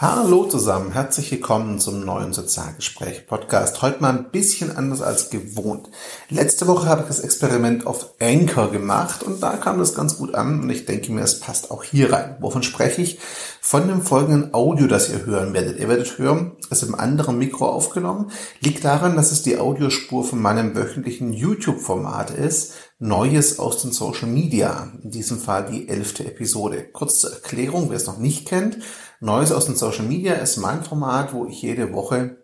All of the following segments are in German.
Hallo zusammen, herzlich willkommen zum neuen Sozialgespräch Podcast. Heute mal ein bisschen anders als gewohnt. Letzte Woche habe ich das Experiment auf Anchor gemacht und da kam das ganz gut an und ich denke mir, es passt auch hier rein. Wovon spreche ich? Von dem folgenden Audio, das ihr hören werdet. Ihr werdet hören, es ist im anderen Mikro aufgenommen. Liegt daran, dass es die Audiospur von meinem wöchentlichen YouTube-Format ist. Neues aus den Social Media. In diesem Fall die elfte Episode. Kurz zur Erklärung, wer es noch nicht kennt. Neues aus den Social Media ist mein Format, wo ich jede Woche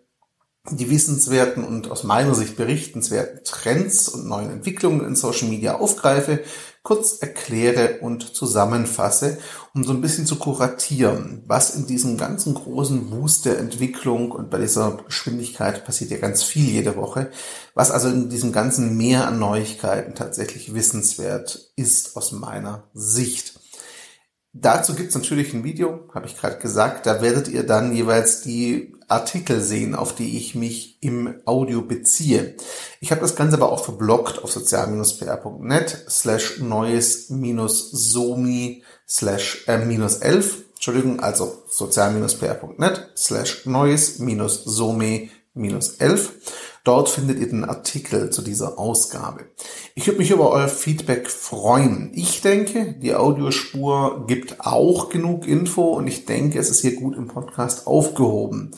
die wissenswerten und aus meiner Sicht berichtenswerten Trends und neuen Entwicklungen in Social Media aufgreife, kurz erkläre und zusammenfasse, um so ein bisschen zu kuratieren, was in diesem ganzen großen Wust der Entwicklung und bei dieser Geschwindigkeit passiert ja ganz viel jede Woche, was also in diesem ganzen Meer an Neuigkeiten tatsächlich wissenswert ist aus meiner Sicht. Dazu gibt's natürlich ein Video, habe ich gerade gesagt. Da werdet ihr dann jeweils die Artikel sehen, auf die ich mich im Audio beziehe. Ich habe das Ganze aber auch verblockt auf sozial-pr.net slash neues minus somi slash äh, minus 11. Entschuldigung, also sozial-pr.net slash neues minus somi minus 11. Dort findet ihr den Artikel zu dieser Ausgabe. Ich würde mich über euer Feedback freuen. Ich denke, die Audiospur gibt auch genug Info und ich denke, es ist hier gut im Podcast aufgehoben.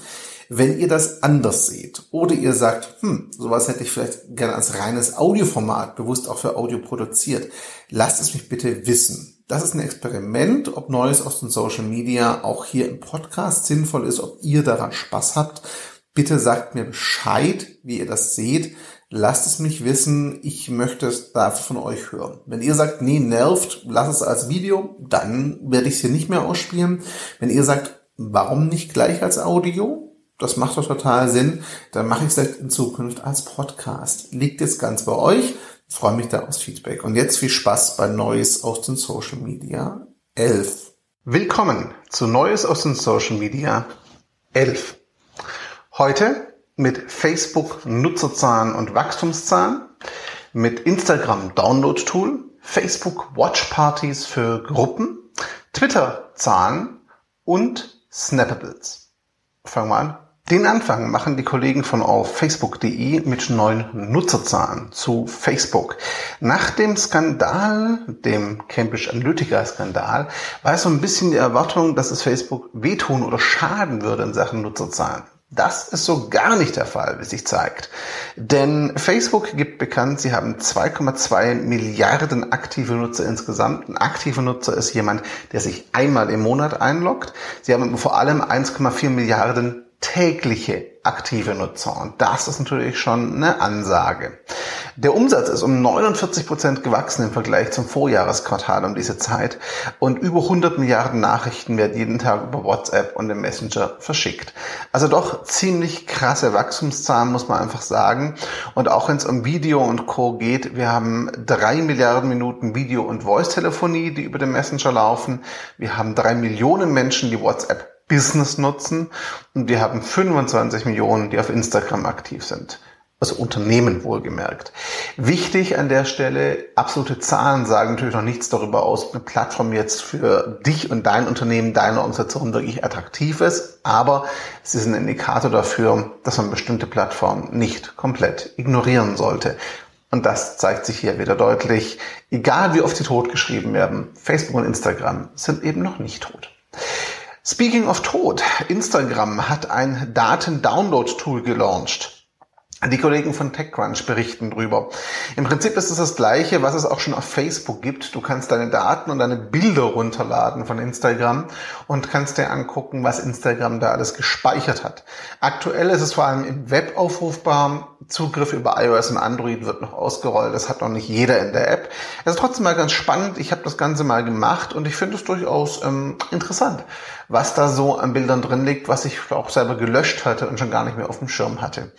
Wenn ihr das anders seht oder ihr sagt, hm, sowas hätte ich vielleicht gerne als reines Audioformat, bewusst auch für Audio produziert, lasst es mich bitte wissen. Das ist ein Experiment, ob Neues aus den Social Media auch hier im Podcast sinnvoll ist, ob ihr daran Spaß habt Bitte sagt mir Bescheid, wie ihr das seht. Lasst es mich wissen. Ich möchte es da von euch hören. Wenn ihr sagt, nee, nervt, lass es als Video, dann werde ich es hier nicht mehr ausspielen. Wenn ihr sagt, warum nicht gleich als Audio? Das macht doch total Sinn. Dann mache ich es in Zukunft als Podcast. Liegt jetzt ganz bei euch. Ich freue mich da aufs Feedback. Und jetzt viel Spaß bei Neues aus den Social Media 11. Willkommen zu Neues aus den Social Media 11. Heute mit Facebook Nutzerzahlen und Wachstumszahlen, mit Instagram Download Tool, Facebook Watch Parties für Gruppen, Twitter Zahlen und Snappables. Fangen wir an. Den Anfang machen die Kollegen von auf Facebook.de mit neuen Nutzerzahlen zu Facebook. Nach dem Skandal, dem Cambridge Analytica Skandal, war es so ein bisschen die Erwartung, dass es Facebook wehtun oder schaden würde in Sachen Nutzerzahlen. Das ist so gar nicht der Fall, wie sich zeigt. Denn Facebook gibt bekannt, sie haben 2,2 Milliarden aktive Nutzer insgesamt. Ein aktiver Nutzer ist jemand, der sich einmal im Monat einloggt. Sie haben vor allem 1,4 Milliarden tägliche aktive Nutzer. Und das ist natürlich schon eine Ansage. Der Umsatz ist um 49 Prozent gewachsen im Vergleich zum Vorjahresquartal um diese Zeit und über 100 Milliarden Nachrichten werden jeden Tag über WhatsApp und den Messenger verschickt. Also doch ziemlich krasse Wachstumszahlen, muss man einfach sagen. Und auch wenn es um Video und Co. geht, wir haben drei Milliarden Minuten Video- und Voice-Telefonie, die über den Messenger laufen. Wir haben drei Millionen Menschen, die WhatsApp Business nutzen und wir haben 25 Millionen, die auf Instagram aktiv sind also Unternehmen wohlgemerkt. Wichtig an der Stelle, absolute Zahlen sagen natürlich noch nichts darüber aus, ob eine Plattform jetzt für dich und dein Unternehmen, deine Organisation wirklich attraktiv ist, aber es ist ein Indikator dafür, dass man bestimmte Plattformen nicht komplett ignorieren sollte. Und das zeigt sich hier wieder deutlich. Egal wie oft sie tot geschrieben werden, Facebook und Instagram sind eben noch nicht tot. Speaking of tot, Instagram hat ein Daten-Download-Tool gelauncht. Die Kollegen von TechCrunch berichten drüber. Im Prinzip ist es das Gleiche, was es auch schon auf Facebook gibt. Du kannst deine Daten und deine Bilder runterladen von Instagram und kannst dir angucken, was Instagram da alles gespeichert hat. Aktuell ist es vor allem im Web aufrufbar. Zugriff über iOS und Android wird noch ausgerollt. Das hat noch nicht jeder in der App. Es ist trotzdem mal ganz spannend. Ich habe das Ganze mal gemacht und ich finde es durchaus ähm, interessant, was da so an Bildern drin liegt, was ich auch selber gelöscht hatte und schon gar nicht mehr auf dem Schirm hatte.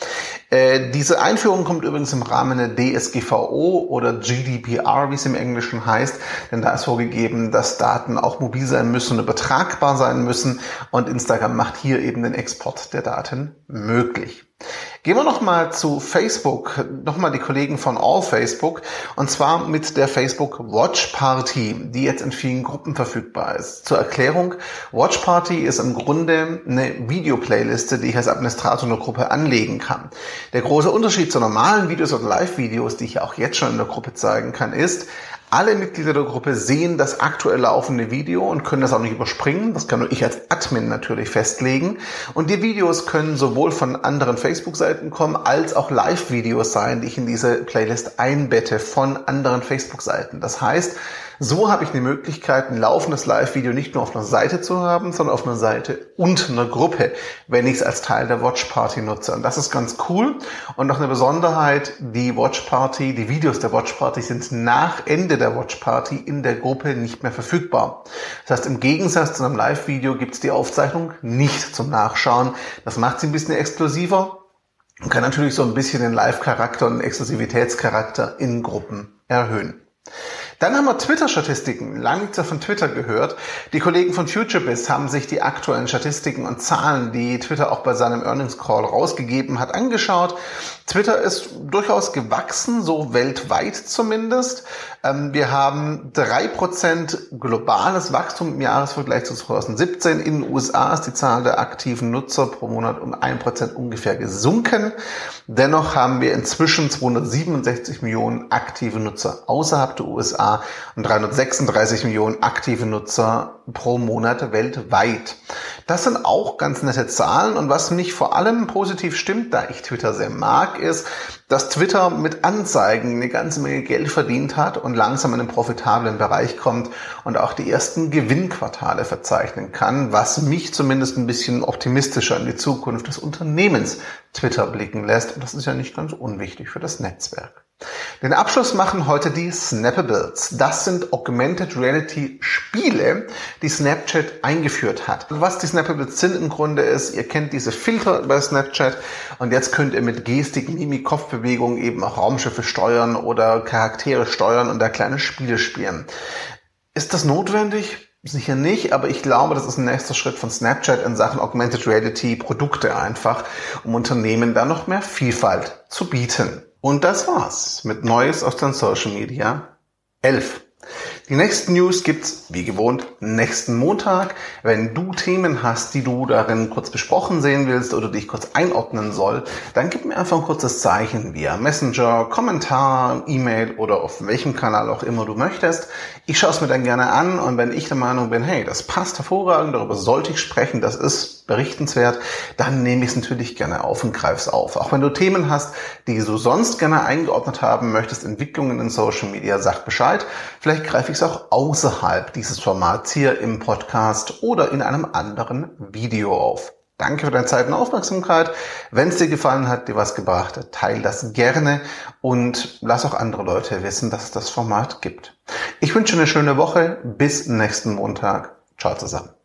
Äh, diese Einführung kommt übrigens im Rahmen der DSGVO oder GDPR, wie es im Englischen heißt, denn da ist vorgegeben, dass Daten auch mobil sein müssen und übertragbar sein müssen und Instagram macht hier eben den Export der Daten möglich. Gehen wir nochmal zu Facebook, nochmal die Kollegen von All Facebook, und zwar mit der Facebook Watch Party, die jetzt in vielen Gruppen verfügbar ist. Zur Erklärung, Watch Party ist im Grunde eine Videoplayliste, die ich als Administrator einer Gruppe anlegen kann. Der große Unterschied zu normalen Videos oder Live-Videos, die ich auch jetzt schon in der Gruppe zeigen kann, ist, alle Mitglieder der Gruppe sehen das aktuell laufende Video und können das auch nicht überspringen. Das kann nur ich als Admin natürlich festlegen. Und die Videos können sowohl von anderen Facebook-Seiten kommen, als auch Live-Videos sein, die ich in diese Playlist einbette von anderen Facebook-Seiten. Das heißt, so habe ich die Möglichkeit, ein laufendes Live-Video nicht nur auf einer Seite zu haben, sondern auf einer Seite und einer Gruppe, wenn ich es als Teil der Watch Party nutze. Und das ist ganz cool. Und noch eine Besonderheit, die Watch Party, die Videos der Watch Party sind nach Ende der Watch Party in der Gruppe nicht mehr verfügbar. Das heißt, im Gegensatz zu einem Live-Video gibt es die Aufzeichnung nicht zum Nachschauen. Das macht sie ein bisschen exklusiver und kann natürlich so ein bisschen den Live-Charakter und Exklusivitätscharakter in Gruppen erhöhen. Dann haben wir Twitter-Statistiken. Lange nichts von Twitter gehört. Die Kollegen von FutureBiz haben sich die aktuellen Statistiken und Zahlen, die Twitter auch bei seinem Earnings Call rausgegeben hat, angeschaut. Twitter ist durchaus gewachsen, so weltweit zumindest. Ähm, wir haben drei Prozent globales Wachstum im Jahresvergleich zu 2017. In den USA ist die Zahl der aktiven Nutzer pro Monat um ein Prozent ungefähr gesunken. Dennoch haben wir inzwischen 267 Millionen aktive Nutzer außerhalb der USA und 336 Millionen aktive Nutzer pro Monat weltweit. Das sind auch ganz nette Zahlen und was mich vor allem positiv stimmt, da ich Twitter sehr mag, ist, dass Twitter mit Anzeigen eine ganze Menge Geld verdient hat und langsam in den profitablen Bereich kommt und auch die ersten Gewinnquartale verzeichnen kann, was mich zumindest ein bisschen optimistischer in die Zukunft des Unternehmens Twitter blicken lässt. Und das ist ja nicht ganz unwichtig für das Netzwerk. Den Abschluss machen heute die Snappables. Das sind Augmented Reality Spiele, die Snapchat eingeführt hat. Was die Snappables sind im Grunde ist, ihr kennt diese Filter bei Snapchat und jetzt könnt ihr mit Gestik, Mimik, Kopfbewegungen eben auch Raumschiffe steuern oder Charaktere steuern und da kleine Spiele spielen. Ist das notwendig? Sicher nicht, aber ich glaube, das ist ein nächster Schritt von Snapchat in Sachen Augmented Reality Produkte einfach, um Unternehmen da noch mehr Vielfalt zu bieten. Und das war's mit Neues aus den Social Media 11. Die nächsten News gibt's wie gewohnt nächsten Montag. Wenn du Themen hast, die du darin kurz besprochen sehen willst oder dich kurz einordnen soll, dann gib mir einfach ein kurzes Zeichen via Messenger, Kommentar, E-Mail oder auf welchem Kanal auch immer du möchtest. Ich schaue es mir dann gerne an und wenn ich der Meinung bin, hey, das passt hervorragend, darüber sollte ich sprechen, das ist berichtenswert, dann nehme ich es natürlich gerne auf und greife es auf. Auch wenn du Themen hast, die du sonst gerne eingeordnet haben möchtest, Entwicklungen in Social Media, sag Bescheid. Vielleicht greife ich es auch außerhalb dieses Formats hier im Podcast oder in einem anderen Video auf. Danke für deine Zeit und Aufmerksamkeit. Wenn es dir gefallen hat, dir was gebracht hat, teile das gerne und lass auch andere Leute wissen, dass es das Format gibt. Ich wünsche eine schöne Woche. Bis nächsten Montag. Ciao zusammen.